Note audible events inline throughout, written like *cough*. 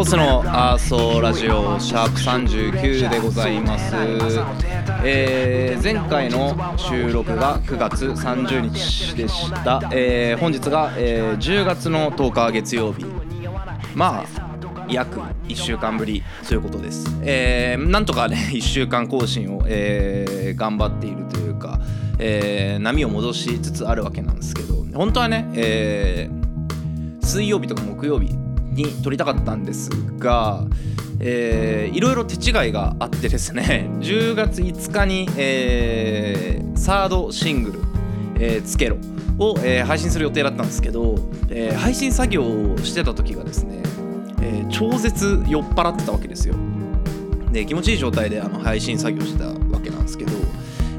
ばして赤ボスのアーソーラジオシャープ39でございます、えー前回の収録が9月30日でした、えー本日が、えー10月の10日月曜日。まあ約1週間ぶりということです、えーなんとかね *laughs* 1週間更新を、えー頑張っているというか、えー波を戻しつつあるわけなんですけど本当はね、えー水曜日とか木曜日に撮りたかったんですが、えーいろいろ手違いがあってですね *laughs* 10月5日に、えーサードシングル「えーつけろ」を、えー配信する予定だったんですけど、えー配信作業をしてた時がですね、えー超絶酔っ払ってたわけですよ。で気持ちいい状態であの配信作業してたわけなんですけど、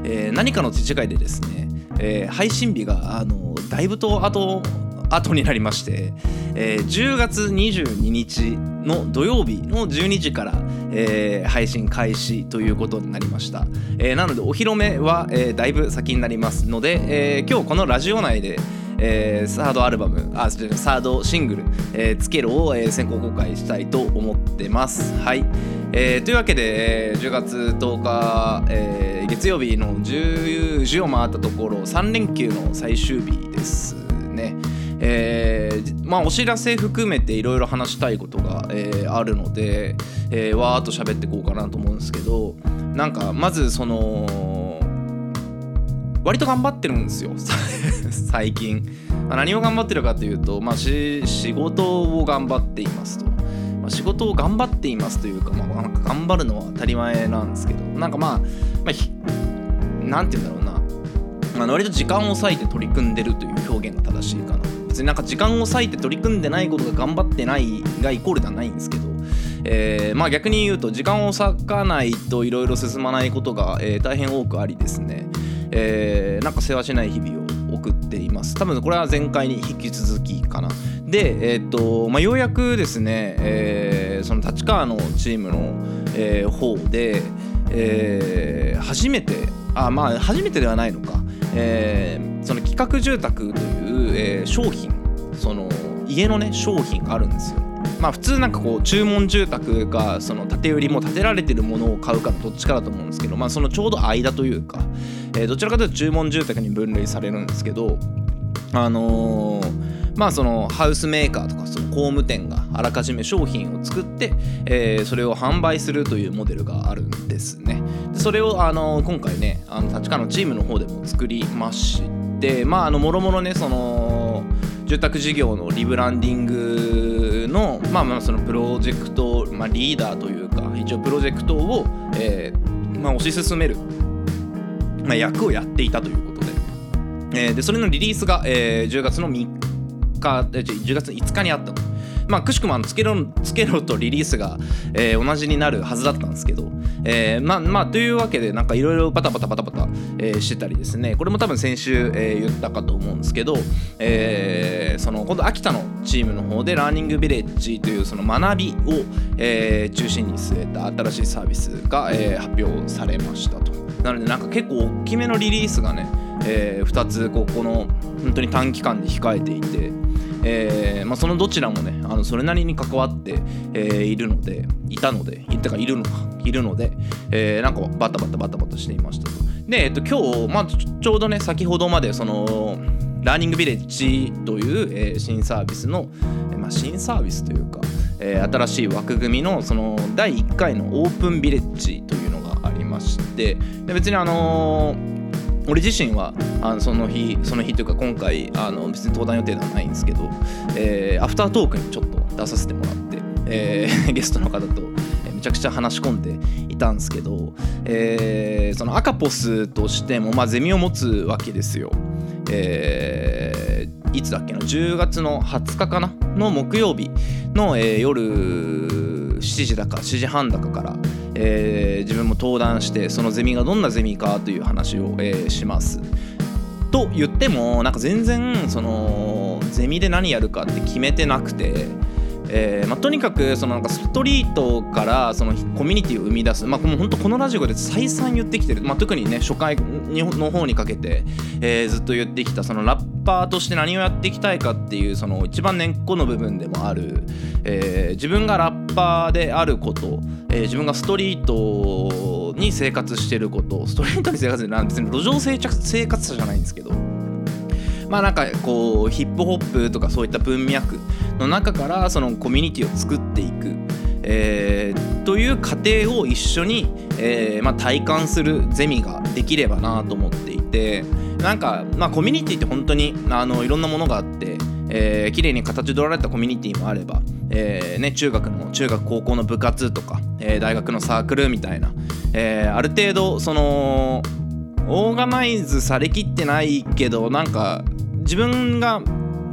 えー何かの手違いでですね、えー配信日があのだいぶと後後になりまして、えー10月22日の土曜日の12時から、えー配信開始ということになりました、えーなのでお披露目は、えーだいぶ先になりますので、えー今日このラジオ内でえーサードアルバムあサードシングル「えーつけろ」を、えー先行公開したいと思ってます。はい、えーというわけで、えー10月10日、えー月曜日の10時を回ったところ3連休の最終日ですね。えーまあお知らせ含めていろいろ話したいことが、えーあるので、えーわーっと喋っていこうかなと思うんですけどなんかまずその割と頑張ってるんですよ。*laughs* 最近、まあ何を頑張ってるかというと、まあ、仕事を頑張っていますと、まあ、仕事を頑張っていますというか,、まあ、なんか頑張るのは当たり前なんですけどなんかまあ、まあ、なんて言うんだろうな、まあ、割と時間を割いて取り組んでるという表現が正しいかな。別になんか時間を割いて取り組んでないことが頑張ってないがイコールではないんですけどえーまあ逆に言うと時間を割かないといろいろ進まないことが、えー大変多くありですね、えーなんか世話しない日々を送っています。多分これは前回に引き続きかな。でえーっと、まあ、ようやくですね、えーその立川のチームの、えー方で、えー初めてあまあ初めてではないのか、えーその企画住宅という、えー商品その家のね商品があるんですよまあ普通なんかこう注文住宅がその建て売りも建てられてるものを買うかどっちかだと思うんですけどまあそのちょうど間というか、えどちらかというと注文住宅に分類されるんですけどあのまあそのハウスメーカーとかその工務店があらかじめ商品を作って、えそれを販売するというモデルがあるんですね。それを、あの今回ねあの立川のチームの方でも作りましてまあもろもろねその住宅事業のリブランディングのまあまあそのプロジェクト、まあ、リーダーというか一応プロジェクトを、えーまあ、推し進める、まあ、役をやっていたということで。えーでそれのリリースが、えー10月の3日10月5日にあったのまあくしくもあのつけろつけろとリリースが、えー同じになるはずだったんですけど、えーまあまあというわけでなんかいろいろバタバタバタバタ、えーしてたりですね。これも多分先週、えー言ったかと思うんですけど、えーその今度秋田のチームの方でラーニングビレッジというその学びを、えー中心に据えた新しいサービスが、えー発表されましたと。なのでなんか結構大きめのリリースがね、え2つここの本当に短期間で控えていて、えーまあ、そのどちらもねあのそれなりに関わって、えーいるのでいたのでいたかいるのかいるので、えーなんかバタバタバタバタしていましたと。で、えっと、今日、まあ、ちょうどね先ほどまでそのラーニングビレッジという、えー新サービスの、まあ、新サービスというか、えー新しい枠組みのその第1回のオープンビレッジというのがありましてで別にあのー俺自身はあのその日その日というか今回あの別に登壇予定ではないんですけど、えーアフタートークにちょっと出させてもらって、えー *laughs* ゲストの方と、めちゃくちゃ話し込んでいたんですけど、えーそのアカポスとしても、まあ、ゼミを持つわけですよ。えーいつだっけな？10月の20日かな？の木曜日の、えー夜7時だか7時半だかから、えー自分も登壇してそのゼミがどんなゼミかという話を、えーします。と言ってもなんか全然そのゼミで何やるかって決めてなくて、えーまあ、とにかくそのなんかストリートからそのコミュニティを生み出す、まあ、もう本当このラジオで再三言ってきてる、まあ、特にね初回にの方にかけて、えーずっと言ってきたそのラッパーとして何をやっていきたいかっていうその一番根っこの部分でもある、えー自分がラッパーであること、えー自分がストリートに生活してること。ストリートに生活してる別に路上生活生活者じゃないんですけど。まあなんかこうヒップホップとかそういった文脈。の中からそのコミュニティを作っていく、えーという過程を一緒に、えーまあ、体感するゼミができればなと思っていて。なんか、まあ、コミュニティって本当にあのいろんなものがあって、えー、綺麗に形取られたコミュニティもあれば、えーね、中学の中学高校の部活とか、えー大学のサークルみたいな、えーある程度そのオーガナイズされきってないけどなんか自分が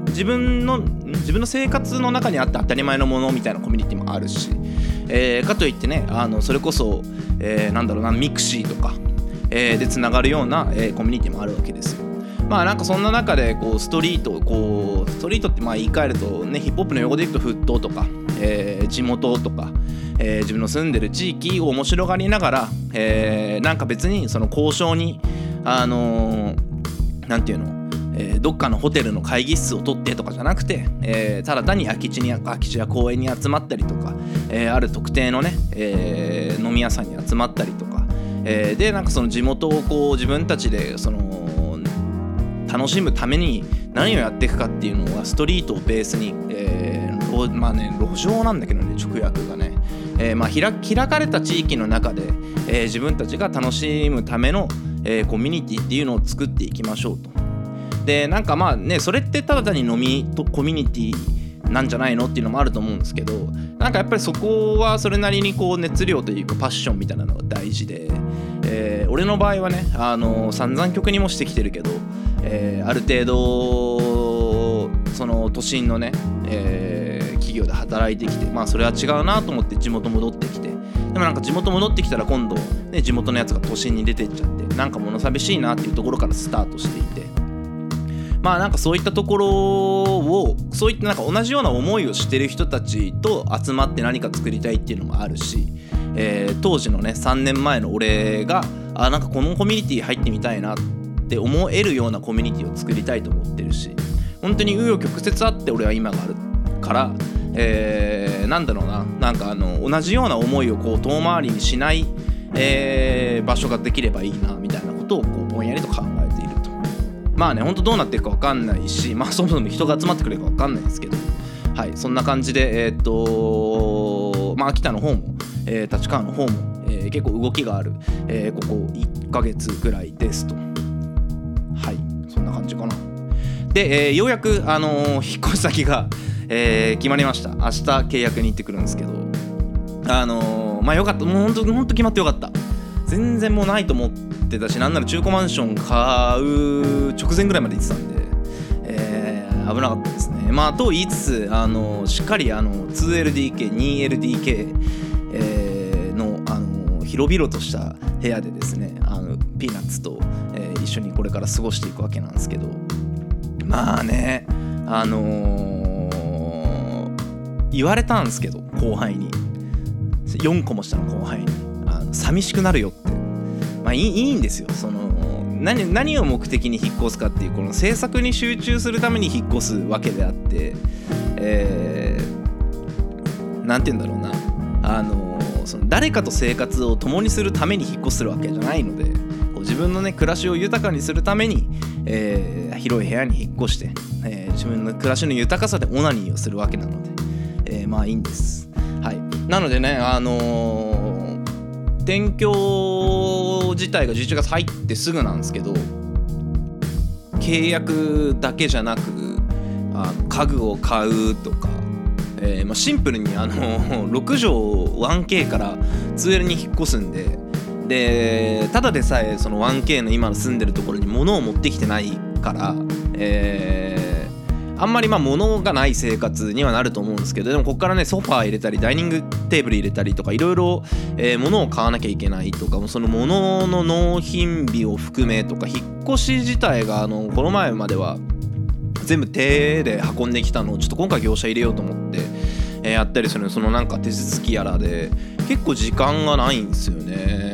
自分の自分の生活の中にあって当たり前のものみたいなコミュニティもあるし、えーかといってねあのそれこそ、えーなんだろうな mixi とか、えーでつながるような、えーコミュニティもあるわけですよ。まあなんかそんな中でこうストリートこうストリートってまあ言い換えるとねヒップホップの用語で言うと沸騰とか、えー地元とか、えー自分の住んでる地域を面白がりながら、えーなんか別にその交渉にあのーなんていうのえーどっかのホテルの会議室を取ってとかじゃなくて、えーただ単に空き地に空き地や公園に集まったりとか、えーある特定のね、え飲み屋さんに集まったりとか、えでなんかその地元をこう自分たちでその楽しむために何をやっていくかっていうのはストリートをベースに、えーまあね路上なんだけどね直訳がね、えまあ、開かれた地域の中で、え自分たちが楽しむための、えコミュニティっていうのを作っていきましょうと。でなんかまあねそれってただ単に飲みとコミュニティなんじゃないのっていうのもあると思うんですけどなんかやっぱりそこはそれなりにこう熱量というかパッションみたいなのが大事で、えー俺の場合はねあの散々曲にもしてきてるけど、えーある程度その都心のね、えー企業で働いてきてまあそれは違うなと思って地元戻ってきてでもなんか地元戻ってきたら今度、ね、地元のやつが都心に出てっちゃってなんか物寂しいなっていうところからスタートしていて。まあなんかそういったところをそういったなんか同じような思いをしてる人たちと集まって何か作りたいっていうのもあるし、えー当時のね3年前の俺があなんかこのコミュニティ入ってみたいなって思えるようなコミュニティを作りたいと思ってるし本当に紆余曲折あって俺は今があるから、えーなんだろうななんかあの同じような思いをこう遠回りにしない、えー場所ができればいいなみたいなことをこうぼんやりと考え。まあね、ほんとどうなっていくか分かんないし、まあそもそも人が集まってくれるか分かんないですけど、はい、そんな感じで、えーっと、まあ秋田の方も、えー立川の方も、えー結構動きがある、えーここ1ヶ月ぐらいですと。はい、そんな感じかな。で、えーようやく、あの引っ越し先が、えー決まりました。明日契約に行ってくるんですけど、あのまあよかった、もうほんと、ほんと決まってよかった。全然もうないと思ってたしなんなら中古マンション買う直前ぐらいまで行ってたんで、えー危なかったですね。まあと言いつつあのしっかりあの 2LDK2LDK、えーのあの広々とした部屋でですねあのピーナッツと、えー一緒にこれから過ごしていくわけなんですけどまあねあのー言われたんですけど後輩に。4個も下の後輩に。あの寂しくなるよまあいいいんですよ。その何何を目的に引っ越すかっていうこの制作に集中するために引っ越すわけであってえーて言うんだろうな。あのその誰かと生活を共にするために引っ越するわけじゃないのでこう自分のね暮らしを豊かにするために、えー広い部屋に引っ越して、えー自分の暮らしの豊かさでオナニーをするわけなので、えーまあいいんです。はい、なのでねあのー転自体が11月入ってすぐなんですけど契約だけじゃなくあの家具を買うとか、えーまあ、シンプルにあの6畳 1K から 2L に引っ越すんででただでさえその 1K の今の住んでるところに物を持ってきてないから、えーあんまりまあ物がない生活にはなると思うんですけどでもここからねソファー入れたりダイニングテーブル入れたりとかいろいろ物を買わなきゃいけないとかもその物の納品日を含めとか引っ越し自体があのこの前までは全部手で運んできたのをちょっと今回業者入れようと思って、えやったりするそのなんか手続きやらで結構時間がないんですよね。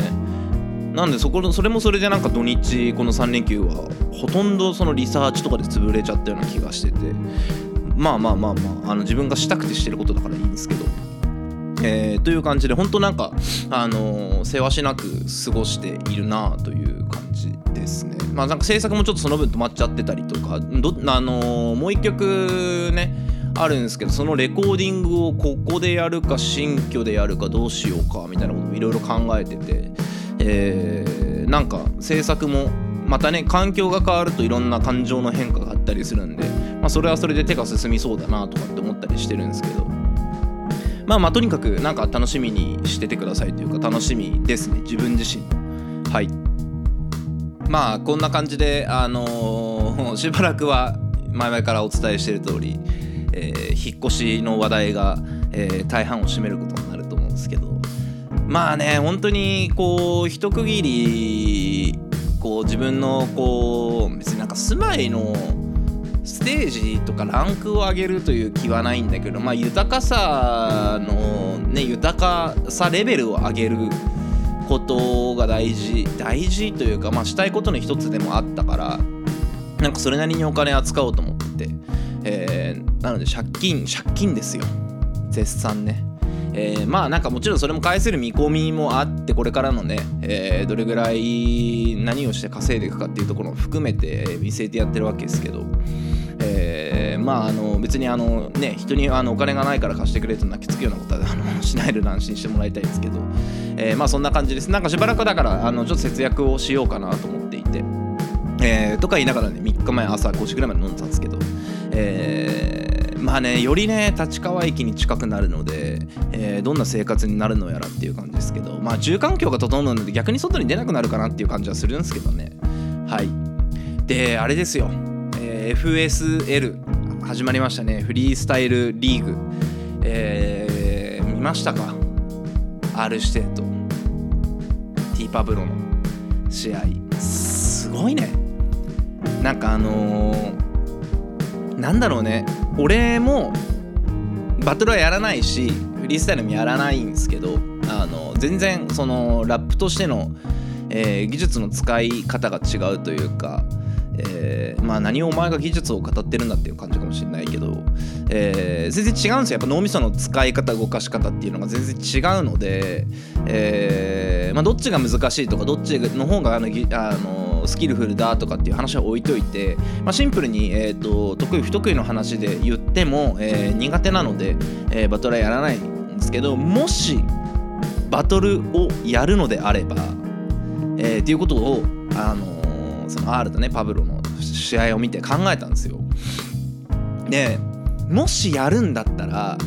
なんでそこそれもそれでなんか土日この3連休はほとんどそのリサーチとかで潰れちゃったような気がしてて。まあまあまあまああの自分がしたくてしてることだからいいんですけど。えーという感じで本当なんかあのー、せわしなく過ごしているなという感じですね。まあなんか制作もちょっとその分止まっちゃってたりとかどあのーもう一曲ねあるんですけどそのレコーディングをここでやるか新居でやるかどうしようかみたいなこともいろいろ考えてて、えーなんか制作もまたね環境が変わるといろんな感情の変化があったりするんで、まあ、それはそれで手が進みそうだなとかって思ったりしてるんですけど。まあまあとにかくなんか楽しみにしててくださいというか楽しみですね。自分自身はい。まあこんな感じであのー *laughs* しばらくは前々からお伝えしている通り、えー引っ越しの話題が、えー大半を占めることになると思うんですけど。まあね本当にこう一区切りこう自分のこう別になんか住まいのステージとかランクを上げるという気はないんだけどまあ豊かさのね豊かさレベルを上げることが大事大事というかまあしたいことの一つでもあったからなんかそれなりにお金扱おうと思って、えーなので借金借金ですよ。絶賛ね。えーまあなんかもちろんそれも返せる見込みもあってこれからのね、えーどれぐらい何をして稼いでいくかっていうところも含めて見据えてやってるわけですけど、えーまああの別にあのね人にあのお金がないから貸してくれと泣きつくようなことはあのしないで安心してもらいたいですけど、えーまあそんな感じですなんかしばらくだからあのちょっと節約をしようかなと思っていて。えーとか言いながらね3日前朝5時ぐらいまで飲んでたんですけど、えーまあねよりね立川駅に近くなるので、えーどんな生活になるのやらっていう感じですけどまあ住環境が整うので逆に外に出なくなるかなっていう感じはするんですけどね。はい。であれですよ、えー FSL 始まりましたね。フリースタイルリーグ。えー見ましたか？R 指定と T パブロの試合。すごいね。なんかあのーなんだろうね。俺もバトルはやらないしフリースタイルもやらないんですけどあの全然そのラップとしての、えー技術の使い方が違うというか、えーまあ何をお前が技術を語ってるんだっていう感じかもしれないけど、えー全然違うんですよ。やっぱ脳みその使い方動かし方っていうのが全然違うので、えーまあ、どっちが難しいとかどっちの方があのあのスキルフルだとかっていう話は置いといて、まあ、シンプルに、えー、と得意不得意の話で言っても、えー苦手なので、えーバトルはやらないんですけどもしバトルをやるのであれば、えーっていうことを、あのーその R とねパブロの試合を見て考えたんですよ。でもしやるんだったら、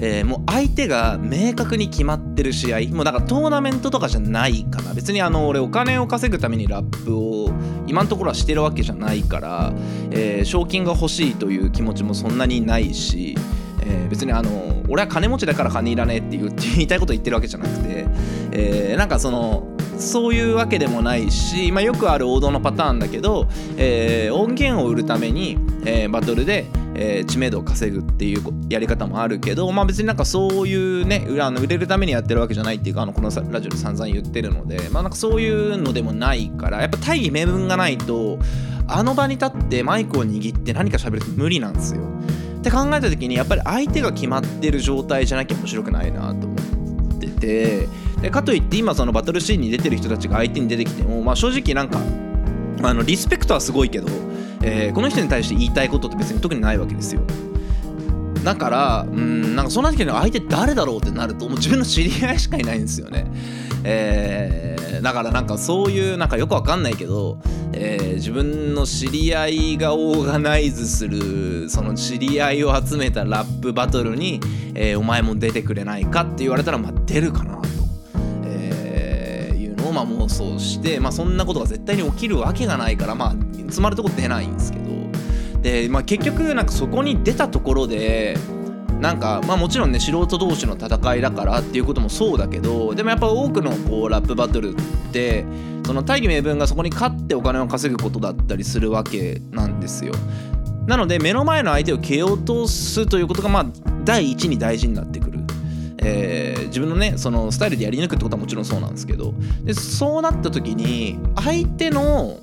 えーもう相手が明確に決まってる試合もうだからトーナメントとかじゃないかな。別にあの俺お金を稼ぐためにラップを今のところはしてるわけじゃないから、えー賞金が欲しいという気持ちもそんなにないし、えー別にあの俺は金持ちだから金いらねえっていうって *laughs* 言いたいこと言ってるわけじゃなくて、えーなんかそのそういうわけでもないし、まあ、よくある王道のパターンだけど、えー音源を売るために、えーバトルで、えー知名度を稼ぐっていうやり方もあるけど、まあ、別になんかそういうね売あの売れるためにやってるわけじゃないっていうかあのこのラジオで散々言ってるので、まあ、なんかそういうのでもないからやっぱ大義名分がないとあの場に立ってマイクを握って何か喋るって無理なんですよ。って考えた時にやっぱり相手が決まってる状態じゃなきゃ面白くないなと思っててでかといって今そのバトルシーンに出てる人たちが相手に出てきても、まあ、正直なんかあのリスペクトはすごいけど、えーこの人に対して言いたいことって別に特にないわけですよ。だからうんなんかそんな時に相手誰だろうってなるともう自分の知り合いしかいないんですよね。えーだからなんかそういうなんかよくわかんないけど、えー自分の知り合いがオーガナイズするその知り合いを集めたラップバトルに、えーお前も出てくれないかって言われたらまあ出るかなと。えーいうのをまあ妄想して、まあ、そんなことが絶対に起きるわけがないからまあ詰まるとこ出ないんですけどで、まあ、結局なんかそこに出たところでなんかまあもちろんね素人同士の戦いだからっていうこともそうだけどでもやっぱ多くのこうラップバトルってその大義名分がそこに勝ってお金を稼ぐことだったりするわけなんですよ。なので目の前の相手を蹴落とすということがまあ第一に大事になってくる。えー自分のねそのスタイルでやり抜くってことはもちろんそうなんですけどでそうなった時に相手の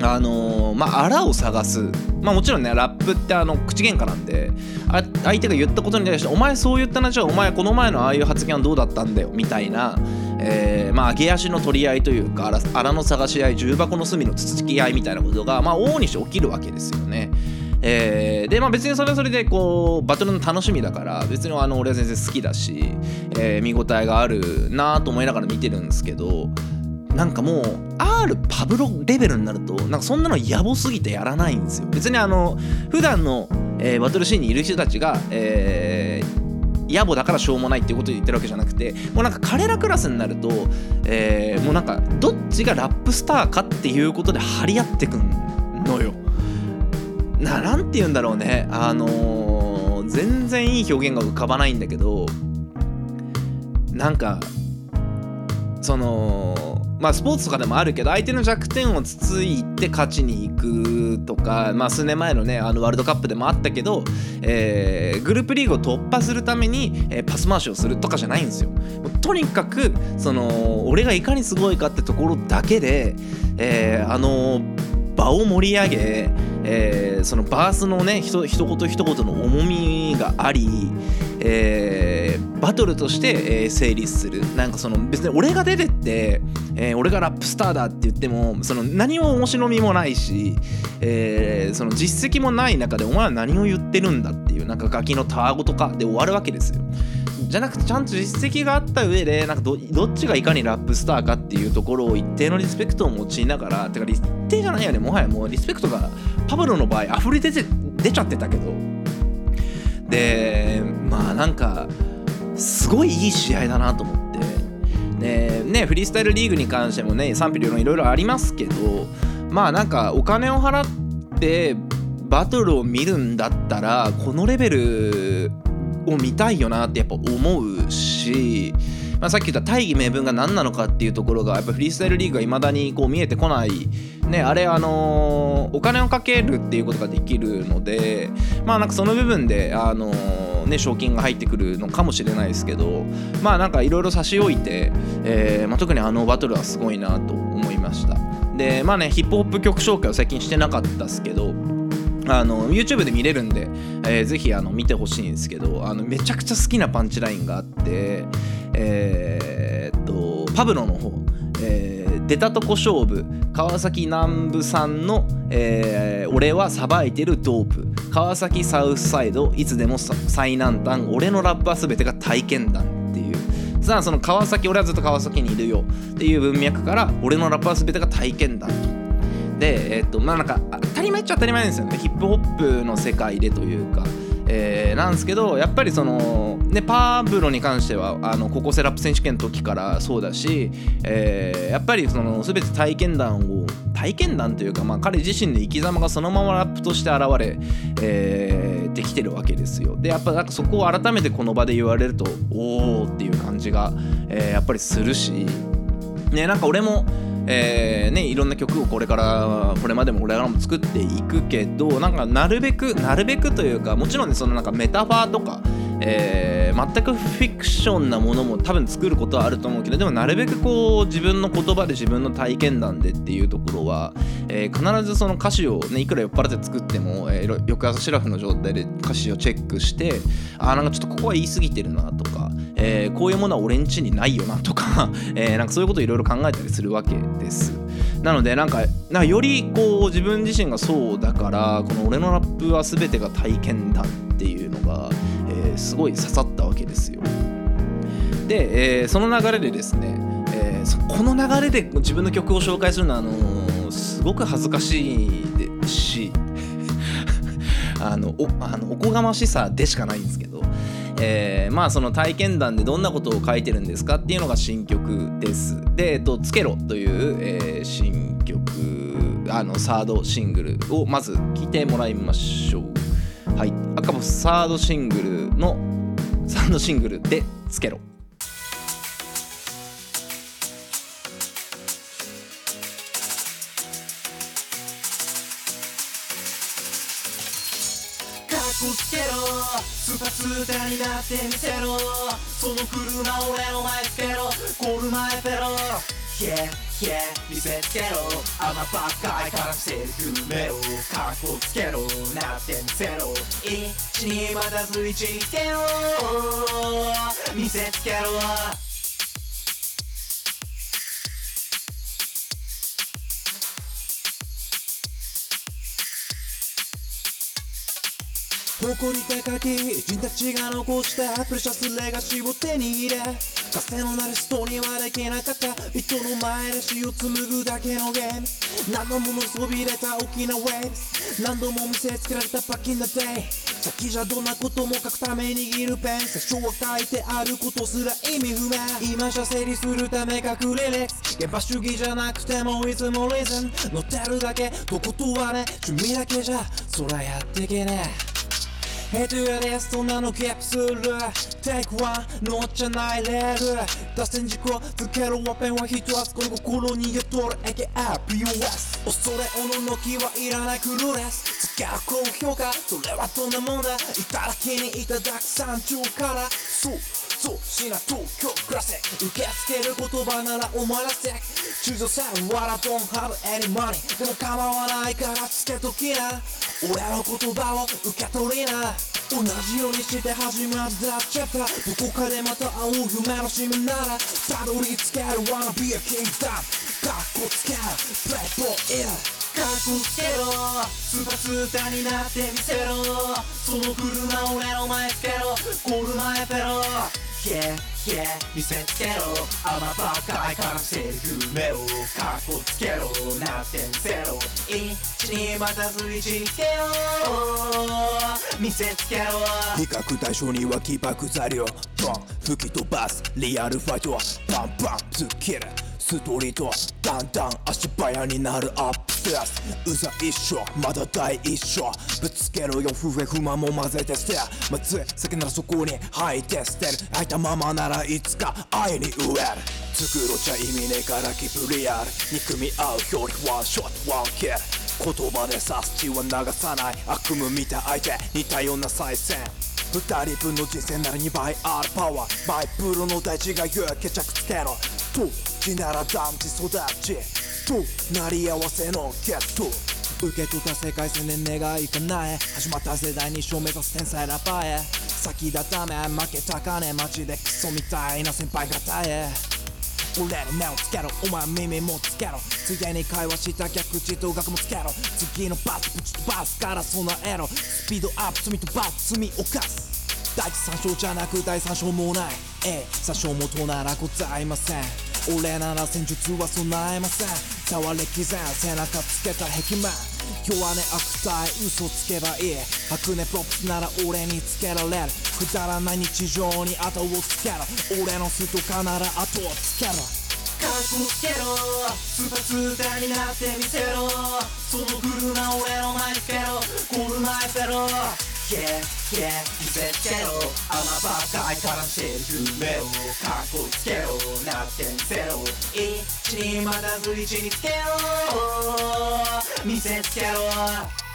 あのーまあ、あらを探す、まあ、もちろんねラップってあの口喧嘩なんであ相手が言ったことに対して「お前そう言ったなじゃあお前この前のああいう発言はどうだったんだよ」みたいな、えーまあ、上げ足の取り合いというかあらの探し合い重箱の隅のつつき合いみたいなことが、まあ、往々にして起きるわけですよね。えーでまあ別にそれはそれでこうバトルの楽しみだから別にあの俺は全然好きだし、えー見応えがあるなと思いながら見てるんですけどなんかもう R パブロレベルになるとなんかそんなの野暮すぎてやらないんですよ。別にあの普段の、えーバトルシーンにいる人たちが、えー野暮だからしょうもないっていうことを言ってるわけじゃなくてもうなんか彼らクラスになると、えーもうなんかどっちがラップスターかっていうことで張り合ってくんのよ。ななんて言うんだろうね。あのー全然いい表現が浮かばないんだけどなんかそのまあスポーツとかでもあるけど相手の弱点をつついて勝ちに行くとか、まあ、数年前のねあのワールドカップでもあったけど、えーグループリーグを突破するために、えーパス回しをするとかじゃないんですよ。とにかくその俺がいかにすごいかってところだけで、えーあの場を盛り上げ、えーそのバースのねひと一言一言の重みがあり、えーバトルとして、えー成立するなんかその別に俺が出てって、え俺がラップスターだって言ってもその何も面白みもないし、えその実績もない中でお前は何を言ってるんだっていうなんかガキのたわごとかで終わるわけですよ。じゃなくてちゃんと実績があった上でなんかどっちがいかにラップスターかっていうところを一定のリスペクトを持ちながらてか一定じゃないよね。もはやもうリスペクトがパブロの場合溢れ出て出ちゃってたけど。でまあなんかすごいいい試合だなと思って。でねフリースタイルリーグに関してもね賛否両論いろいろありますけどまあなんかお金を払ってバトルを見るんだったらこのレベルを見たいよなってやっぱ思うし、まあ、さっき言った大義名分が何なのかっていうところがやっぱフリースタイルリーグがいまだにこう見えてこない、ね、あれあのーお金をかけるっていうことができるのでまあなんかその部分であのーね賞金が入ってくるのかもしれないですけどまあなんかいろいろ差し置いて、えーまあ、特にあのバトルはすごいなと思いました。でまあねヒップホップ曲紹介を最近してなかったですけどあの YouTube で見れるんで、えーぜひあの見てほしいんですけどあのめちゃくちゃ好きなパンチラインがあってえーっとパブロの方、えー出たとこ勝負川崎南部さんの、えー俺はさばいてるドープ川崎サウスサイドいつでも最南端俺のラップは全てが体験談っていうさあその川崎俺はずっと川崎にいるよっていう文脈から俺のラップは全てが体験談と。でえっとまあなんか当たり前っちゃ当たり前ですよね。ヒップホップの世界でというか、えーなんですけどやっぱりそのねパーブロに関してはあの高校生ラップ選手権の時からそうだし、えーやっぱりその全て体験談を体験談というか、まあ、彼自身の生き様がそのままラップとして現れ、えーできてるわけですよ。でやっぱなんかそこを改めてこの場で言われるとおーっていう感じが、えーやっぱりするし。ねなんか俺もえーね、いろんな曲をこれからこれまでも俺らも作っていくけどなんかなるべくなるべくというかもちろんねそのなんかメタファーとか、えー全くフィクションなものも多分作ることはあると思うけどでもなるべくこう自分の言葉で自分の体験談でっていうところは、えー必ずその歌詞をねいくら酔っ払って作っても、えー翌朝シラフの状態で歌詞をチェックしてあーなんかちょっとここは言い過ぎてるなとか、えーこういうものは俺んちにないよなとか、*laughs* えなんかそういうことをいろいろ考えたりするわけです。なのでなんかなんかよりこう自分自身がそうだからこの俺のラップは全てが体験だっていうのが、えーすごい刺さったわけですよ。で、えーその流れでですね、えーこの流れで自分の曲を紹介するのはあのーすごく恥ずかしいですし *laughs* あのおあのおこがましさでしかないんですけど、えーまあその体験談でどんなことを書いてるんですかっていうのが新曲です。で、えっと、つけろという、えー新曲あのサードシングルをまず聴いてもらいましょう。はい、赤星サードシングルのサードシングルでつけろ。つけろ。スーパースーターになってみせろ。その車俺の前つけろ。ゴール前フェロ Yeah, yeah, 見せつけろ。あまばっかいからせる夢をかっこつけろ。なってみせろ。一にまたず一につけろ見せつけろ。誇り高き人たちが残したプレシャスレガシーを手に入れかつてのナルストにはできなかった人の前で死を紡ぐだけのゲーム何度も乗りそびれた大きなウェーブ何度も見せつけられたバッキンダデイ先じゃどんなことも書くために握るペン最初は書いてあることすら意味不明。今じゃ整理するため隠れレックス現場主義じゃなくてもいつもリズム乗ってるだけとことはね趣味だけじゃそらやってけねえ。ヘッドやレストなのキー。プする Take one 乗っちゃないレール脱線事故つけろワペンは一つこの心にやとる。AKRPOS 恐れおののきはいらないクルーレス。つける高評価それはどんなもんだ。いただきにいただく山頂から。そう。そう。しな東京クラシック受け付ける言葉ならお前らせ。中女さんわら don't have any money でも構わないからつけときな。俺の言葉を受け取りな。同じようにして始まったチャプター。どこかでまた会う夢の島なら。たどり着ける。Wanna be a king だ。かっこつける。Play かっこつけろ。スーパースーターになってみせろ。その車を俺の前つけろ。ゴール前フェロ Yeah, yeah, 見せつけろ。あまばかいからせる夢をかっこつけろ。なってみせろ。一にまたず一につけろ見せつけろ。比較対象には起爆材料。ボン。吹き飛ばす。リアルファイトは。パンパン突っ切るストリートだんだん足早になるアップステアス。うざ一緒まだ第一章ぶつけろよ不平不満も混ぜて捨て。まず先ならそこに吐いて捨てる。開いたままならいつか愛に飢える。作ろちゃ意味ねえからキプリアル憎み合う表裏ワンショットワンキル言葉で刺す血は流さない。悪夢見た相手似たような再戦二人分の人生なら2倍あるパワー。マイプロの大地が言う。決着つけろ。と地なら団地育ち。となり合わせのゲット受け取った世界線で願い叶え始まった世代に証明さす天才ラッパーへ。先立ため負けたかねマジでクソみたいな先輩方へ。俺の目をつけろお前耳もつけろ。ついでに会話した逆地と学もつけろ。次のバスぶち飛ばすから備えろスピードアップ罪と罰罪犯す。第一三章じゃなく第三章もない。ええ三章もとならございません。俺なら戦術は備えません触れ刻ん背中つけた壁面弱音悪態嘘つけばいい白根プロップスなら俺につけられるくだらない日常に後をつけろ。俺のスとかなら後をつけろかっこつけろ。スーパースーターになってみせろ。その車俺の前につけろゴール前フェロ Yeah, yeah, 見せつけろあまばかいからしてる夢をかっこつけろなってみせろ一にまたず一につけろ見せつけろ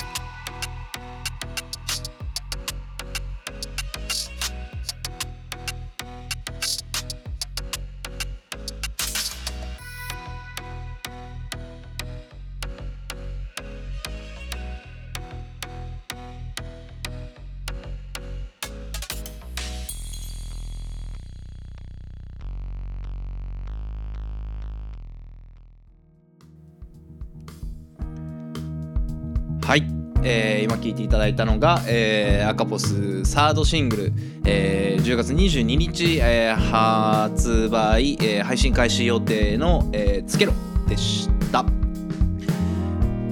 えー今聴いていただいたのが、えーアカポスサードシングル、えー10月22日、えー発売、えー配信開始予定の「えーつけろ」でした。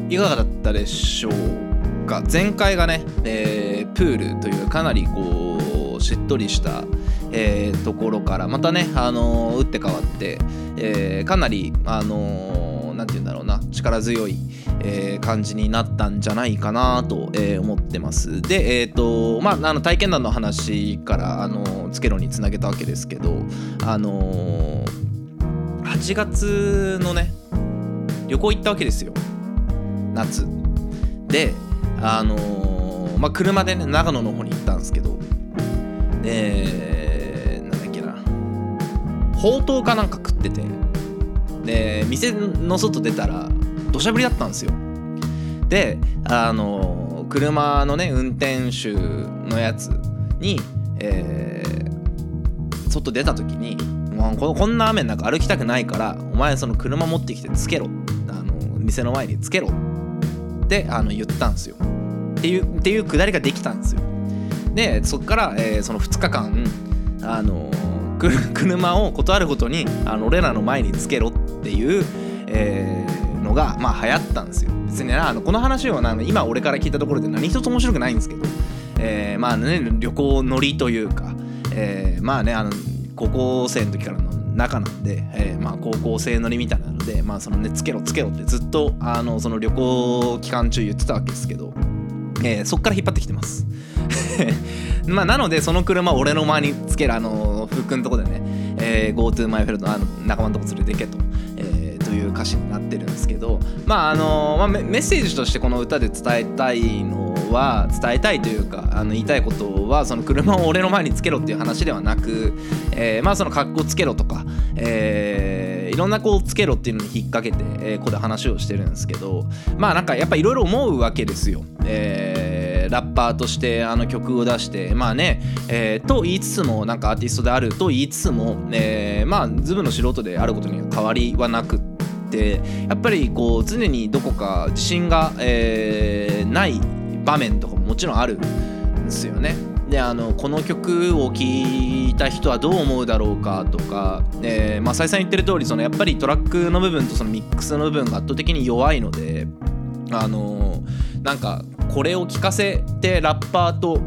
いかがだったでしょうか？前回がね、えープールというかなりこうしっとりした、えーところからまたね、あのー打って変わって、えーかなりあのーなんて言うんだろうな。力強い、えー感じになったんじゃないかなと、えー思ってます。でえっ、とまああの体験談の話からあのつけろにつなげたわけですけどあの8月のね旅行行ったわけですよ。夏。であのまあ、車でね長野の方に行ったんですけどでなんだっけな。ほうとうかなんか食ってて。で店の外出たら土砂降りだったんですよ。であの車のね運転手のやつに、えー外出た時にもうここんな雨の中歩きたくないからお前その車持ってきてつけろ。あの店の前につけろ。ってあの言ったんですよ。っていうっていうくだりができたんですよ。でそっから、えーその2日間あの *laughs* 車を断るごとにあの俺らの前につけろっていう、えーのがまあ流行ったんですよ。別にあのこの話をな今俺から聞いたところで何一つ面白くないんですけど、えーまあね旅行乗りというか、えーまあねあの高校生の時からの仲なんで、えーまあ高校生乗りみたいなのでまあそのねつけろつけろってずっとあのその旅行期間中言ってたわけですけど、えーそっから引っ張ってきてます。*laughs* まあなのでその車俺の前につけるあの福君のとこでね、えー、GoTo マイフェルトあの仲間のとこ連れてけと、という歌詞になってるんですけどまああの、まあ、メッセージとしてこの歌で伝えたいのは伝えたいというかあの言いたいことはその車を俺の前につけろっていう話ではなく、えーまあその格好つけろとか、えーいろんなこうつけろっていうのに引っ掛けて、えーここで話をしてるんですけどまあなんかやっぱいろいろ思うわけですよ。えーラッパーとしてあの曲を出してまあね、えーと言いつつもなんかアーティストであると言いつつも、えーまあズブの素人であることには変わりはなくってやっぱりこう常にどこか自信が、えーない場面とかももちろんあるんですよね。であのこの曲を聴いた人はどう思うだろうかとか、えーまあ、再三言ってる通りそのやっぱりトラックの部分とそのミックスの部分が圧倒的に弱いのであのなんかこれを聞かせてラッパーと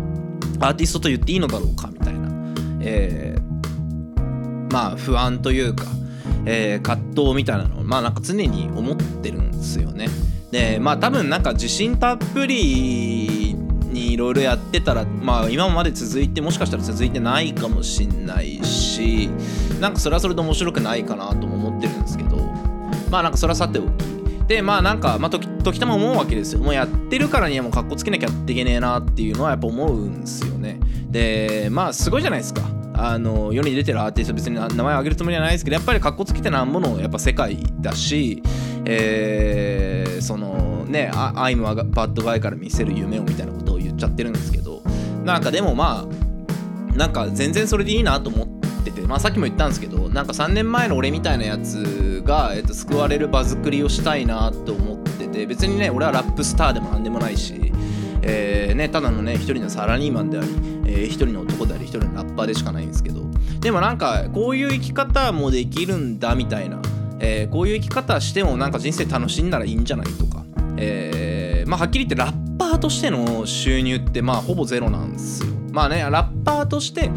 アーティストと言っていいのだろうかみたいな、えーまあ不安というか、えー葛藤みたいなのをまあなんか常に思ってるんですよね。でまあ多分なんか自信たっぷりにいろいろやってたらまあ今まで続いてもしかしたら続いてないかもしんないしなんかそれはそれで面白くないかなとも思ってるんですけどまあなんかそれはさておきでまあなんか、まあ、時時たま思うわけですよ。もうやってるからにはもうかっこつけなきゃっていけねえなっていうのはやっぱ思うんですよね。でまあすごいじゃないですか。あの世に出てるアーティスト別に名前を挙げるつもりはないですけどやっぱりかっこつけてなんぼのやっぱ世界だしえーそのね「あ I'm a bad guy から見せる夢を」みたいなことを言っちゃってるんですけどなんかでもまあなんか全然それでいいなと思ってて、まあ、さっきも言ったんですけどなんか3年前の俺みたいなやつが、えっと、救われる場作りをしたいなと思ってて別にね俺はラップスターでもなんでもないし、えーね、ただのね一人のサラリーマンであり、えー一人の男であり一人のラッパーでしかないんですけど。でもなんかこういう生き方もできるんだみたいな、えーこういう生き方してもなんか人生楽しんだらいいんじゃないとか、えーまあはっきり言ってラッパーとしての収入ってまあほぼゼロなんですよ。まあねラッパーとして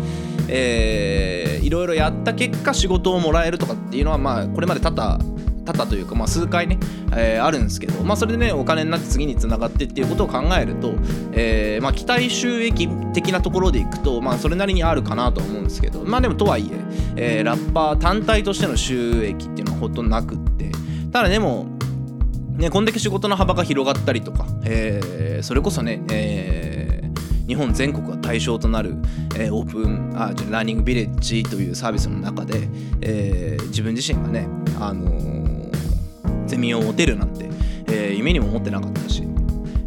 えーいろいろやった結果仕事をもらえるとかっていうのはまあこれまで多々多々というか、まあ、数回ね、えーあるんですけど、まあ、それでねお金になって次につながってっていうことを考えると、えーまあ、期待収益的なところでいくと、まあ、それなりにあるかなと思うんですけどまあでもとはいええーラッパー単体としての収益っていうのはほとんどなくってただでもね、こんだけ仕事の幅が広がったりとか、えーそれこそね、えー日本全国が対象となる、えーオープンあラーニングビレッジというサービスの中で、えー自分自身がね、あのーゼミを持てるなんて、えー夢にも思ってなかったし、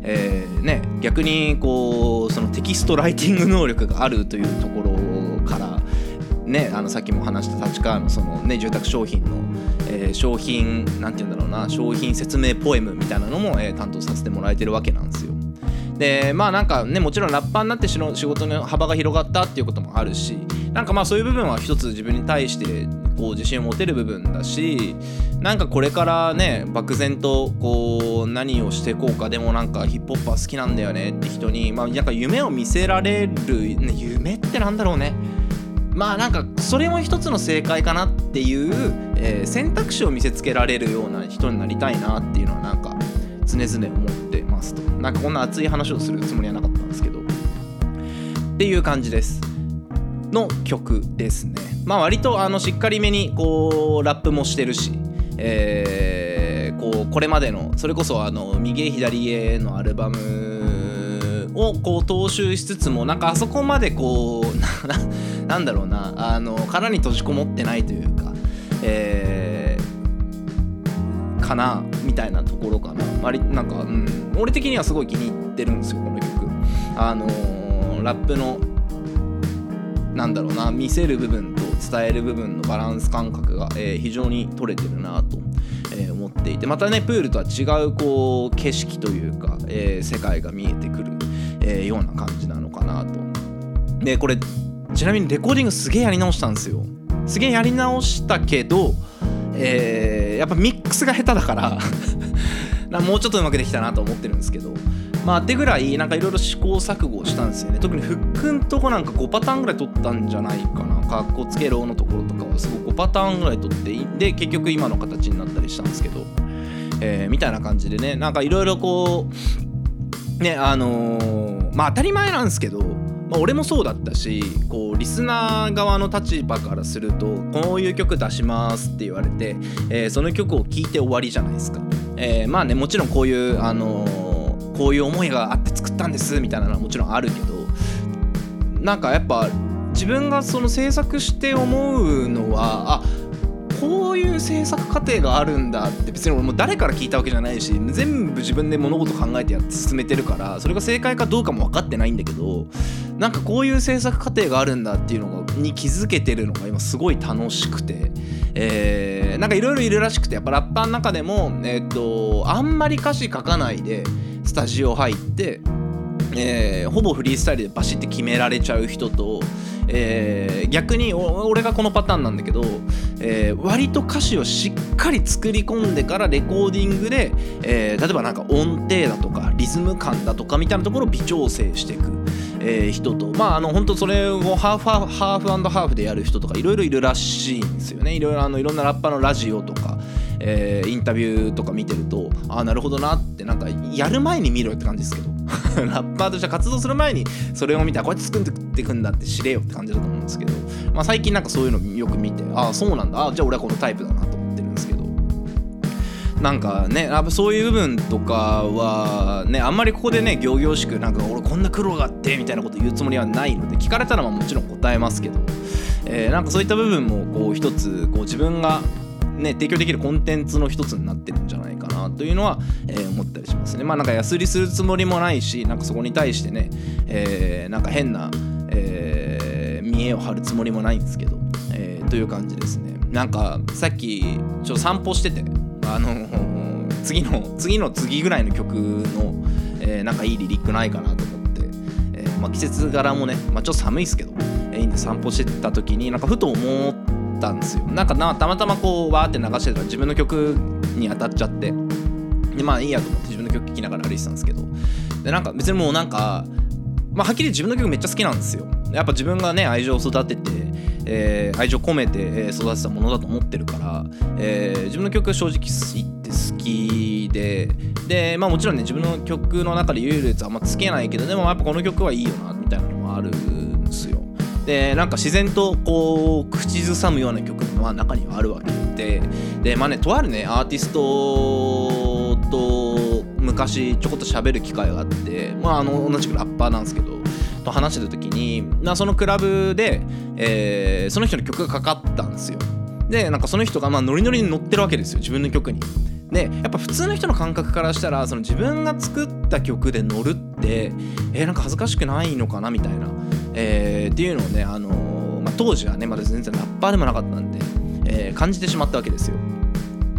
えーね、逆にこうそのテキストライティング能力があるというところから、ね、あのさっきも話した立川のその、ね、住宅商品の、えー商品なんて言うんだろうな商品説明ポエムみたいなのも、えー担当させてもらえてるわけなんですよ。でまあなんかねもちろんラッパーになって仕事の幅が広がったっていうこともあるしなんかまあそういう部分は一つ自分に対してこう自信を持てる部分だしなんかこれからね漠然とこう何をしていこうかでもなんかヒップホップは好きなんだよねって人にまあなんか夢を見せられる、夢ってなんだろうね。まあなんかそれも一つの正解かなっていう、えー選択肢を見せつけられるような人になりたいなっていうのはなんか常々思ってますと。なんかこんな熱い話をするつもりはなかったんですけど。っていう感じです。の曲ですね。まあ割とあのしっかりめにこうラップもしてるしえーこうこれまでのそれこそあの右へ左へのアルバムをこう踏襲しつつもなんかあそこまでこうななんだろうなあの殻に閉じこもってないというか、えーかな。みたいなところかな。割なんか、うん、俺的にはすごい気に入ってるんですよこの曲。あのーラップのなんだろうな見せる部分と伝える部分のバランス感覚が、えー非常に取れてるなと、えー思っていて。またねプールとは違うこう景色というか、えー世界が見えてくる、えような感じなのかなと。でこれちなみにレコーディングすげえやり直したんですよ。すげえやり直したけど、えーやっぱミックスが下手だから *laughs* もうちょっとうまくできたなと思ってるんですけどまあってぐらいなんかいろいろ試行錯誤したんですよね。特にフックんとこなんか5パターンぐらい取ったんじゃないかな。かっこつけろのところとかはすごい5パターンぐらい取ってで結局今の形になったりしたんですけど、えーみたいな感じでね。なんかいろいろこうねあのーまあ当たり前なんですけどまあ、俺もそうだったしこうリスナー側の立場からするとこういう曲出しますって言われて、えーその曲を聴いて終わりじゃないですか、えーまあねもちろんこういう、あのーこういう思いがあって作ったんですみたいなのはもちろんあるけどなんかやっぱ自分がその制作して思うのはあこういう制作過程があるんだって別に俺も誰から聞いたわけじゃないし全部自分で物事考えてやって進めてるからそれが正解かどうかも分かってないんだけどなんかこういう制作過程があるんだっていうのがに気づけてるのが今すごい楽しくて、えーなんかいろいろいるらしくてやっぱラッパーの中でも、えっとあんまり歌詞書かないでスタジオ入ってえーほぼフリースタイルでバシッて決められちゃう人と、えー逆に俺がこのパターンなんだけど、えー割と歌詞をしっかり作り込んでからレコーディングで、え例えばなんか音程だとかリズム感だとかみたいなところを微調整していく、え人と。まああの本当それをハーフハーフハーフハーフでやる人とかいろいろいるらしいんですよね。いろいろあのいろんなラッパーのラジオとかえインタビューとか見てるとああなるほどなってなんかやる前に見ろよって感じですけど。*laughs* ラッパーとして活動する前にそれを見たらこうやって作っていくんだって知れよって感じだと思うんですけど、まあ、最近なんかそういうのよく見てああそうなんだ。あじゃあ俺はこのタイプだなと思ってるんですけど。なんかねそういう部分とかはねあんまりここでね仰々しくなんか俺こんな苦労があってみたいなこと言うつもりはないので聞かれたらもちろん答えますけど、えーなんかそういった部分もこう一つこう自分がね提供できるコンテンツの一つになってるんじゃないかなというのは、えー思ったりしますね。まあなんか安売りするつもりもないしなんかそこに対してね、えーなんか変な、えー見栄を張るつもりもないんですけど、えーという感じですね。なんかさっきちょっと散歩しててあの次の次の次ぐらいの曲の、えーなんかいいリリックないかなと思って、えーまあ、季節柄もね、まあ、ちょっと寒いですけど、えーいいんで散歩してた時になんかふと思ったんですよ。なんかたまたまこうわーって流してたら自分の曲に当たっちゃってでまあいいやと思って自分の曲聴きながら歩いてたんですけどでなんか別にもうなんかまあ、はっきり自分の曲めっちゃ好きなんですよ。やっぱ自分がね愛情を育てて、えー愛情込めて育てたものだと思ってるから、えー自分の曲正直言って好きででまあもちろんね自分の曲の中で優劣はあんまつけないけどでもやっぱこの曲はいいよなみたいなのもあるんですよ。でなんか自然とこう口ずさむような曲も中にはあるわけででまあねとあるねアーティスト昔ちょこっと喋る機会があってまああの同じくラッパーなんですけどと話してた時になそのクラブで、えーその人の曲がかかったんですよ。でなんかその人がまあノリノリに乗ってるわけですよ自分の曲に。でやっぱ普通の人の感覚からしたらその自分が作った曲で乗るってえーなんか恥ずかしくないのかなみたいな、えーっていうのをね、あのーまあ、当時はねまだ全然ラッパーでもなかったんで、えー感じてしまったわけですよ。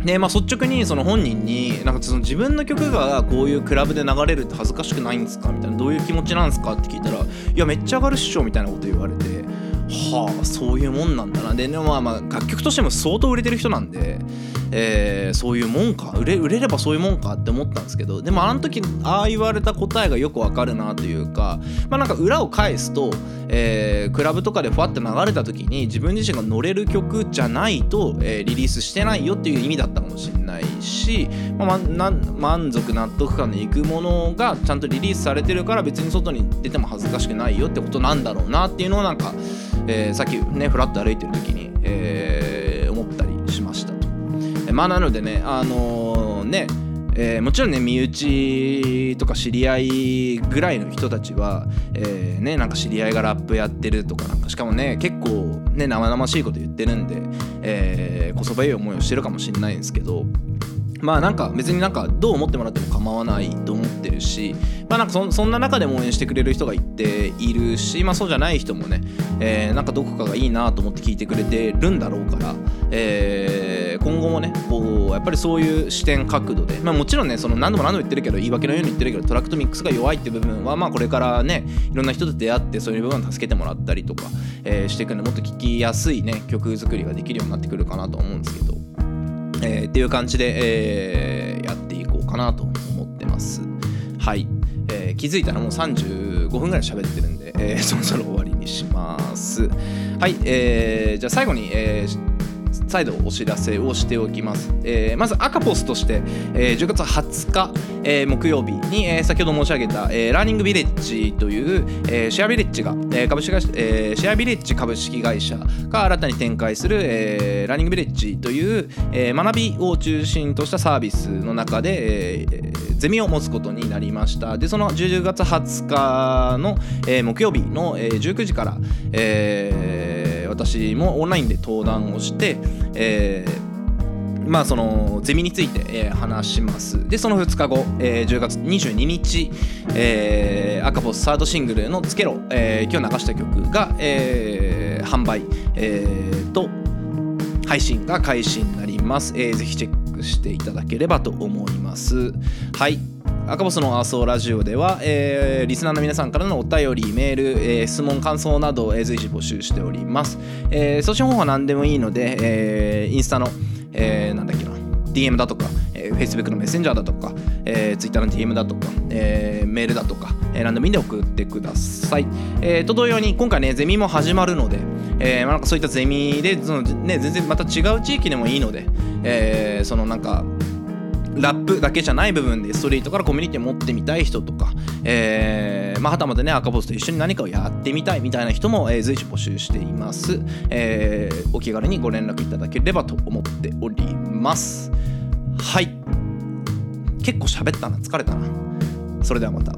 でまあ率直にその本人になんかその自分の曲がこういうクラブで流れるって恥ずかしくないんですかみたいなどういう気持ちなんですかって聞いたらいやめっちゃ上がるっしょみたいなこと言われてはあそういうもんなんだな。ででもまあまあ楽曲としても相当売れてる人なんで、えーそういうもんか。売れ売れればそういうもんかって思ったんですけどでもあの時ああ言われた答えがよくわかるなというかまあなんか裏を返すと、えークラブとかでファって流れた時に自分自身が乗れる曲じゃないと、えーリリースしてないよっていう意味だったかもしれないし、まあ、満足納得感のいくものがちゃんとリリースされてるから別に外に出ても恥ずかしくないよってことなんだろうなっていうのをなんか、えーさっきねフラッと歩いてる時に、えー思ったりしましたと。えまあなのでねあのーねえーもちろんね身内とか知り合いぐらいの人たちは、えーねなんか知り合いがラップやってるとかなんかしかもね結構ね生々しいこと言ってるんで、えーこそばゆい思いをしてるかもしれないんですけどまあなんか別になんかどう思ってもらっても構わないと思ってるしまあなんかそそんな中でも応援してくれる人がいているしまあそうじゃない人もね、えーなんかどこかがいいなと思って聞いてくれてるんだろうから、えー今後もねこうやっぱりそういう視点角度でまあもちろんねその何度も何度も言ってるけど言い訳のように言ってるけどトラックとミックスが弱いって部分はまあこれからねいろんな人と出会ってそういう部分を助けてもらったりとか、えーしていくんでもっと聴きやすいね曲作りができるようになってくるかなと思うんですけど。えーっていう感じで、えーやっていこうかなと思ってます。はい、えー気づいたらもう35分ぐらい喋ってるんで、えーそろそろ終わりにします。はい、えーじゃあ最後に、えー再度お知らせをしておきます。えーまず赤ポスとして、えー10月20日、えー木曜日に、えー先ほど申し上げた、えーラーニングビレッジという、えーシェアビレッジが、えー株式会社、えーシェアビレッジ株式会社が新たに展開する、えーラーニングビレッジという、えー学びを中心としたサービスの中で、えーゼミを持つことになりましたでその10月20日の、えー木曜日の、えー19時から、えー私もオンラインで登壇をして、えーまあそのゼミについて、話します。でその2日後、えー10月22日、えー赤ボスサードシングルの「つけろ」えー今日流した曲が、えー販売、えーと配信が開始になります、えーぜひチェックしていただければと思います。はい。赤ボスのアーソーラジオでは、えーリスナーの皆さんからのお便り、メール、えー質問、感想などを、え随時募集しております。えー送信方法は何でもいいので、えーインスタの、えーなんだっけな、DM だとか、えー Facebook のメッセンジャーだとか、えー Twitter の DM だとか、えーメールだとか、えー何でもいいんで送ってください。えーと同様に、今回ね、ゼミも始まるので、えーまあなんかそういったゼミでその、ね、全然また違う地域でもいいので、えーそのなんか、ラップだけじゃない部分でストリートからコミュニティ持ってみたい人とか、えーまあ、はたまたね赤ボスと一緒に何かをやってみたいみたいな人も、えー随時募集しています、えーお気軽にご連絡いただければと思っております。はい。結構喋ったな。疲れたな。それではまた。